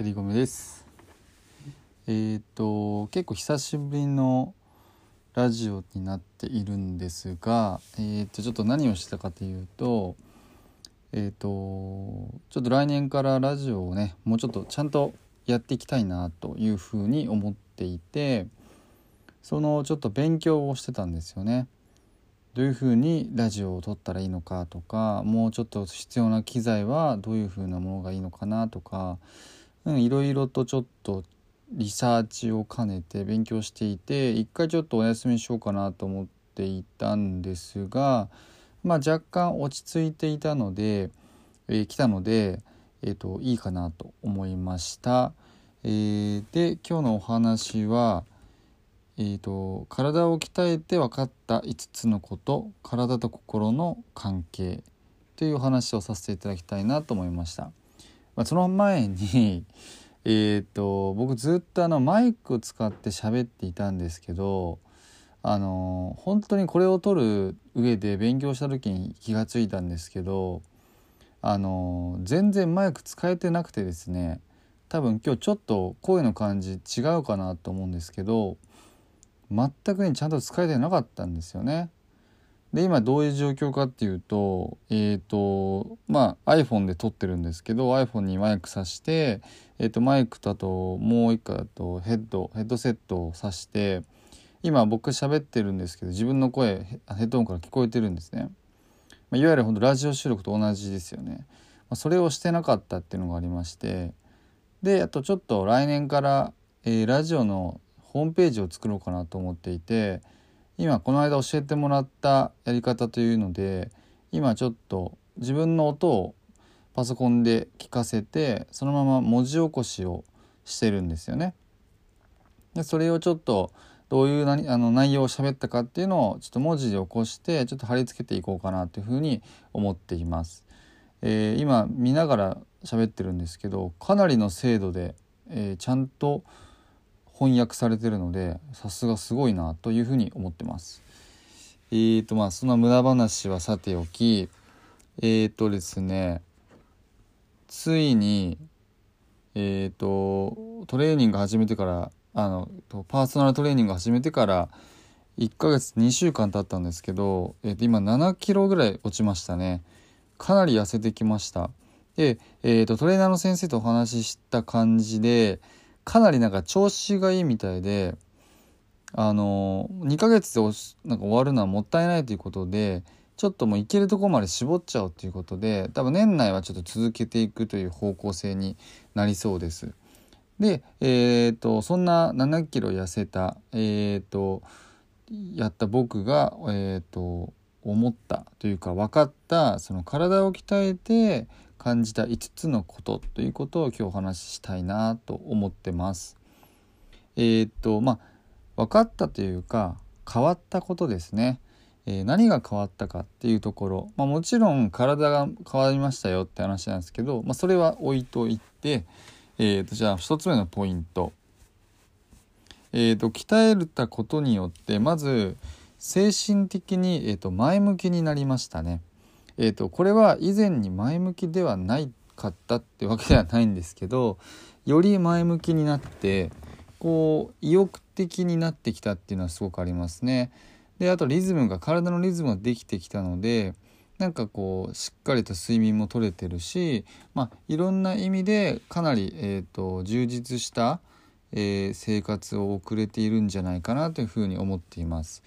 セリゴメですえっ、ー、と結構久しぶりのラジオになっているんですがえっ、ー、とちょっと何をしたかというとえっ、ー、とちょっと来年からラジオをねもうちょっとちゃんとやっていきたいなというふうに思っていてそのちょっと勉強をしてたんですよね。どういうふうにラジオを撮ったらいいのかとかもうちょっと必要な機材はどういうふうなものがいいのかなとか、いろいろとちょっとリサーチを兼ねて勉強していて一回ちょっとお休みしようかなと思っていたんですが、まあ、若干落ち着いていたので、えー、来たので、えーと、いいかなと思いました。えー、で今日のお話はえーと、体を鍛えて分かった5つのこと体と心の関係というお話をさせていただきたいなと思いました。まあ、その前に えと僕ずっとあのマイクを使って喋っていたんですけどあの本当にこれを撮る上で勉強した時に気が付いたんですけどあの全然マイク使えてなくてですね多分今日ちょっと声の感じ違うかなと思うんですけど全くにちゃんと使えてなかったんですよね。で今どういう状況かっていうとえっ、ー、とまあ iPhone で撮ってるんですけど iPhone にマイク挿して、えー、とマイクとあともう一個だとヘッドヘッドセットを挿して今僕喋ってるんですけど自分の声ヘッドホンから聞こえてるんですね。まあ、いわゆるほんとラジオ収録と同じですよね。まあ、それをしてなかったっていうのがありましてであとちょっと来年から、えー、ラジオのホームページを作ろうかなと思っていて今この間教えてもらったやり方というので今ちょっと自分の音をパソコンで聞かせてそのまま文字起こしをしてるんですよね。でそれをちょっとどういう何あの内容を喋ったかっていうのをちょっと文字で起こしてちょっと貼り付けていこうかなというふうに思っています。えー、今見ながら喋ってるんですけどかなりの精度で、えー、ちゃんと翻訳されてるのでさすがすごいなというふうに思ってます。えーとまあその無駄話はさておきえーとですねついにえーとトレーニング始めてからあのパーソナルトレーニング始めてから1ヶ月2週間経ったんですけど、えー、と今7キロぐらい落ちましたねかなり痩せてきましたで、えーとトレーナーの先生とお話しした感じでかなりなんか調子がいいみたいであの2ヶ月でなんか終わるのはもったいないということでちょっともういけるとこまで絞っちゃおうということで多分年内はちょっと続けていくという方向性になりそうです。で、えーと、そんな7キロ痩せた、えーと、やった僕が、えーと思ったというか分かったその体を鍛えて感じた5つのことということを今日お話ししたいなと思ってます。えー、っとまあ分かったというか変わったことですね。えー、何が変わったかっていうところ、まあ、もちろん体が変わりましたよって話なんですけど、まあ、それは置いといて、えー、とじゃあ1つ目のポイント。えー、と鍛えたことによってまず精神的に、えー、と前向きになりましたね。えーと、これは以前に前向きではないかったってわけではないんですけどより前向きになってこう意欲的になってきたっていうのはすごくありますね。であとリズムが体のリズムができてきたのでなんかこうしっかりと睡眠も取れてるし、まあ、いろんな意味でかなり、えーと、充実した、えー、生活を送れているんじゃないかなというふうに思っています。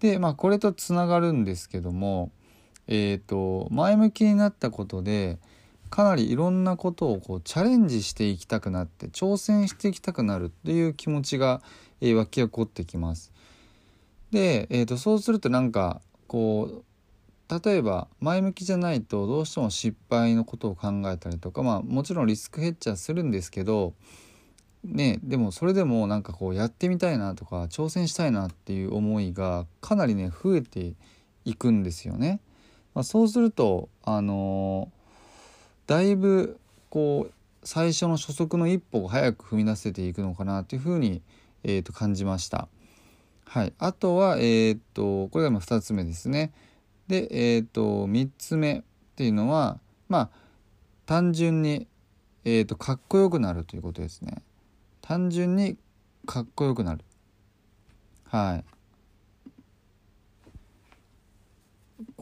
でまあこれとつながるんですけどもえーと、前向きになったことでかなりいろんなことをこうチャレンジしていきたくなって挑戦していきたくなるっていう気持ちが、えー、湧き起こってきます。で、えーと、そうするとなんかこう例えば前向きじゃないとどうしても失敗のことを考えたりとかまあもちろんリスクヘッジはするんですけどねでもそれでもなんかこうやってみたいなとか挑戦したいなっていう思いがかなりね増えていくんですよね。まあ、そうするとあのー、だいぶこう最初の初速の一歩を早く踏み出せていくのかなというふうに、えー、と感じました。はい、あとは、えー、とこれが2つ目ですね。で、えー、と3つ目っていうのはまあ単純に、えー、とかっこよくなるということですね。単純にかっこよくなる。はい。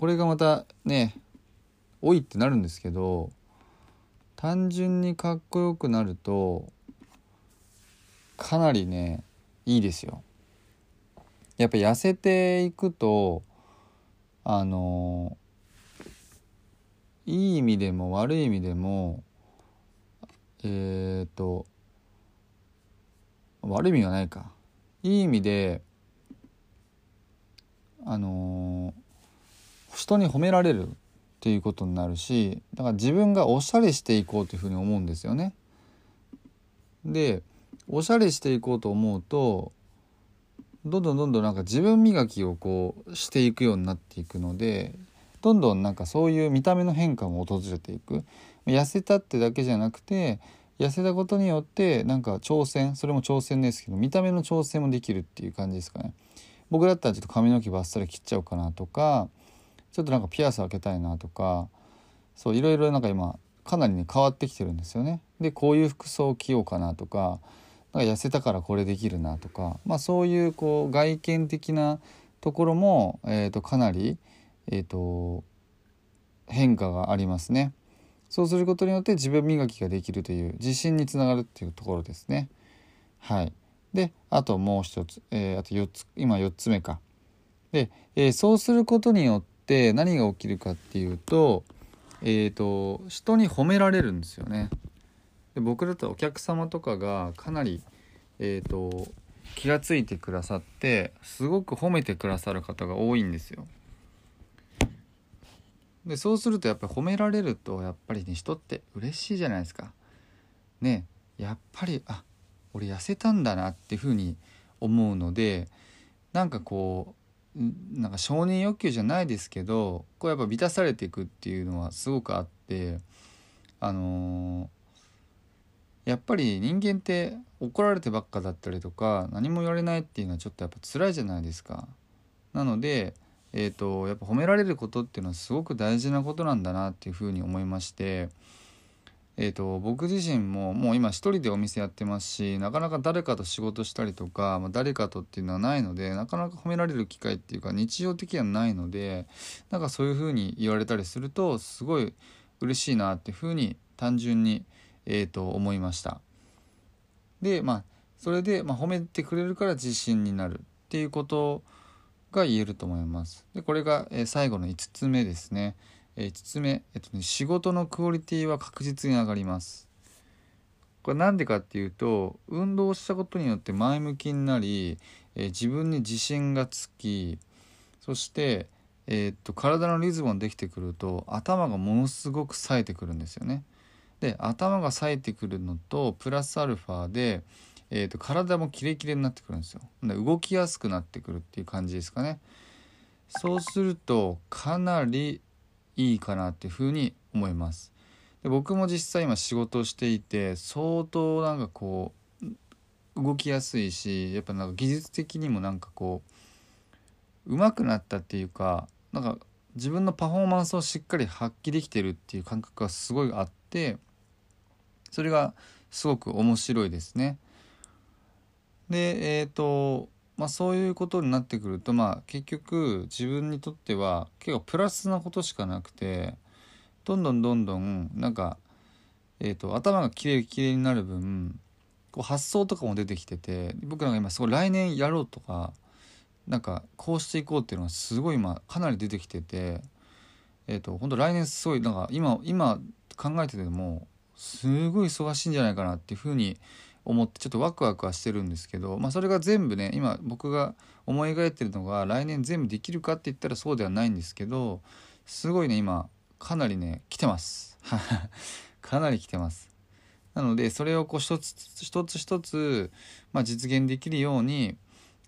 これがまたねおいってなるんですけど単純にかっこよくなるとかなりねいいですよ。やっぱ痩せていくとあのいい意味でも悪い意味でもえっ、ー、と悪い意味はないかいい意味であの人に褒められるっていうことになるしだから自分がおしゃれしていこうというふうに思うんですよね。でおしゃれしていこうと思うとどんどんどんどんなんか自分磨きをこうしていくようになっていくのでどんどんなんかそういう見た目の変化も訪れていく痩せたってだけじゃなくて痩せたことによってなんか挑戦それも挑戦ですけど見た目の挑戦もできるっていう感じですかね僕だったらちょっと髪の毛バッサリ切っちゃおうかなとかちょっとなんかピアス開けたいなとかそういろいろなんか今かなりね変わってきてるんですよね。でこういう服装を着ようかなとかなんか痩せたからこれできるなとか、まあ、そういうこう外見的なところも、えー、とかなり、えー、と変化がありますね。そうすることによって自分磨きができるという自信につながるっていうところですね。はい、であともう一つ、えー、あと4つ今4つ目か。で、えー、そうすることによっって何が起きるかっていうと,、えーと、人に褒められるんですよね。で僕だとお客様とかがかなり、えーと、気が付いてくださってすごく褒めてくださる方が多いんですよ。でそうするとやっぱり褒められるとやっぱりね人って嬉しいじゃないですか。ねやっぱりあ俺痩せたんだなっていうふうに思うのでなんかこうなんか承認欲求じゃないですけどこうやっぱ満たされていくっていうのはすごくあってあのー、やっぱり人間って怒られてばっかだったりとか何も言われないっていうのはちょっとやっぱ辛いじゃないですか。なのでえーとやっぱ褒められることっていうのはすごく大事なことなんだなっていうふうに思いましてえーと、僕自身ももう今一人でお店やってますしなかなか誰かと仕事したりとか、まあ、誰かとっていうのはないのでなかなか褒められる機会っていうか日常的にはないのでなんかそういうふうに言われたりするとすごい嬉しいなっていうふうに単純に、えーと、思いました。でまあそれで、まあ、褒めてくれるから自信になるっていうことが言えると思います。でこれが、え、最後の5つ目ですね。え5つ目、えっとね、仕事のクオリティは確実に上がります。これなんでかっていうと運動したことによって前向きになり、え、自分に自信がつきそして、えー、っと体のリズムができてくると頭がものすごく冴えてくるんですよね。で頭が冴えてくるのとプラスアルファで、えー、と体もキレキレになってくるんですよ。で動きやすくなってくるっていう感じですかね。そうするとかなりいいかなっていうふうに思います。で僕も実際今仕事をしていて相当なんかこう動きやすいしやっぱなんか技術的にもなんかこう上手くなったっていうかなんか自分のパフォーマンスをしっかり発揮できてるっていう感覚がすごいあってそれがすごく面白いですね。でえっ、ー、とまあ、そういうことになってくると、まあ、結局自分にとっては結構プラスなことしかなくてどんどんどんどんなんか、えーと、頭がきれいきれいになる分こう発想とかも出てきてて僕なんか今すごい来年やろうとかなんかこうしていこうっていうのがすごい今かなり出てきててえっ、ー、と本当来年すごいなんか今今考えててもすごい忙しいんじゃないかなっていうふうに思ってちょっとワクワクはしてるんですけど、まあ、それが全部ね今僕が思い描いてるのが来年全部できるかって言ったらそうではないんですけどすごいね今かなりね来てます かなり来てますなのでそれをこう一つ一つ一つ、まあ、実現できるように、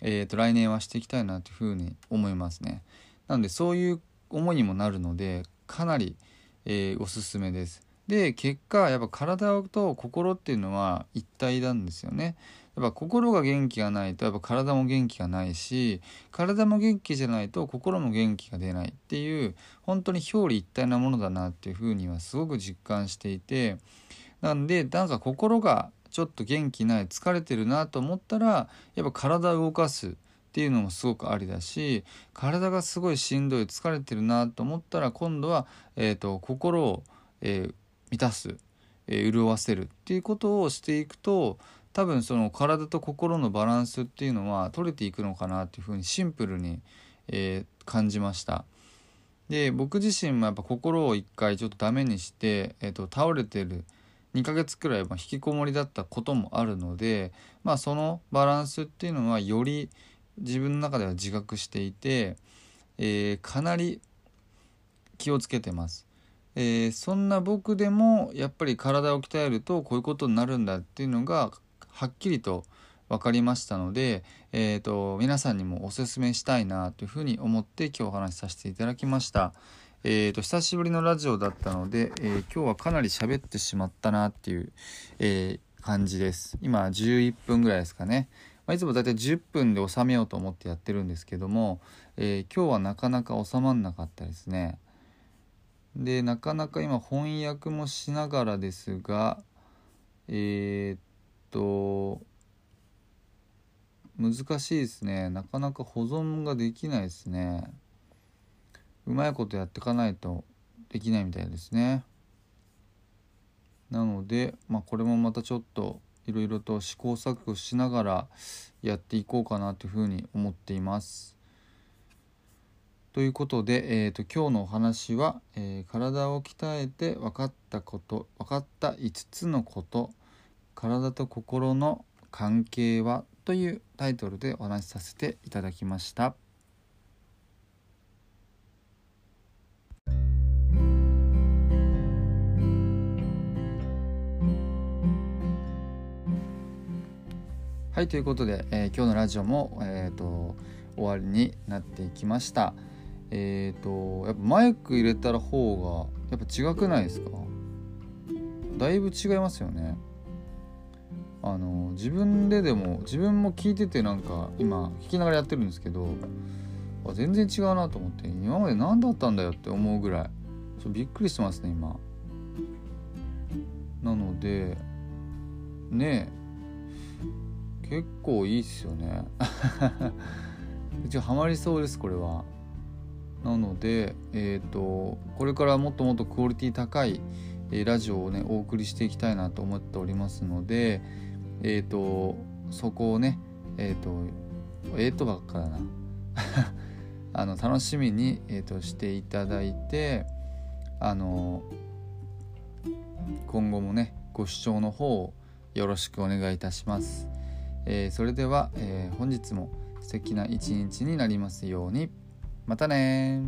えー、と来年はしていきたいなというふうに思いますね。なのでそういう思いにもなるのでかなり、えー、おすすめです。で結果やっぱ体と心っていうのは一体なんですよね。やっぱ心が元気がないとやっぱ体も元気がないし体も元気じゃないと心も元気が出ないっていう本当に表裏一体なものだなっていうふうにはすごく実感していてなんでなんか心がちょっと元気ない疲れてるなと思ったらやっぱ体を動かすっていうのもすごくありだし体がすごいしんどい疲れてるなと思ったら今度は、えーと、心を、えー、満たす、えー、潤わせるっていうことをしていくと多分その体と心のバランスっていうのは取れていくのかなっていうふうにシンプルに、えー、感じました。で僕自身もやっぱ心を一回ちょっとダメにして、えーと、倒れてる2ヶ月くらい引きこもりだったこともあるのでまあそのバランスっていうのはより自分の中では自覚していて、えー、かなり気をつけてます。えー、そんな僕でもやっぱり体を鍛えるとこういうことになるんだっていうのがはっきりと分かりましたので、えーと、皆さんにもおすすめしたいなというふうに思って今日お話しさせていただきました。えーと、久しぶりのラジオだったので、えー、今日はかなり喋ってしまったなっていう、えー、感じです。今11分ぐらいですかね。まあ、いつもだいい10分で収めようと思ってやってるんですけども、えー、今日はなかなか収まんなかったですね。でなかなか今翻訳もしながらですがえー、っと難しいですね。なかなか保存ができないですね。うまいことやっていかないとできないみたいですね。なので、まあ、これもまたちょっといろいろと試行錯誤しながらやっていこうかなというふうに思っています。ということで、えーと、今日のお話は、えー、体を鍛えて分かったこと分かった5つのこと体と心の関係はというタイトルでお話しさせていただきました。はいということで、えー、今日のラジオも、えーと、終わりになっていきました。えっ、ー、とやっぱマイク入れたら方がやっぱ違くないですか？だいぶ違いますよね。あの自分ででも自分も聞いててなんか今聞きながらやってるんですけど全然違うなと思って今まで何だったんだよって思うぐらいちょびっくりしてますね今。なのでねえ結構いいっすよね 一応ハマりそうですこれは。なのでえっ、ー、とこれからもっともっとクオリティ高いえラジオをねお送りしていきたいなと思っておりますのでえっ、ー、とそこをねえっ、ー、とえっ、ー、とばっかだな。あの楽しみに、えーと、していただいてあの今後もねご視聴の方をよろしくお願いいたします、えー、それでは、え、本日も素敵な一日になりますように。またね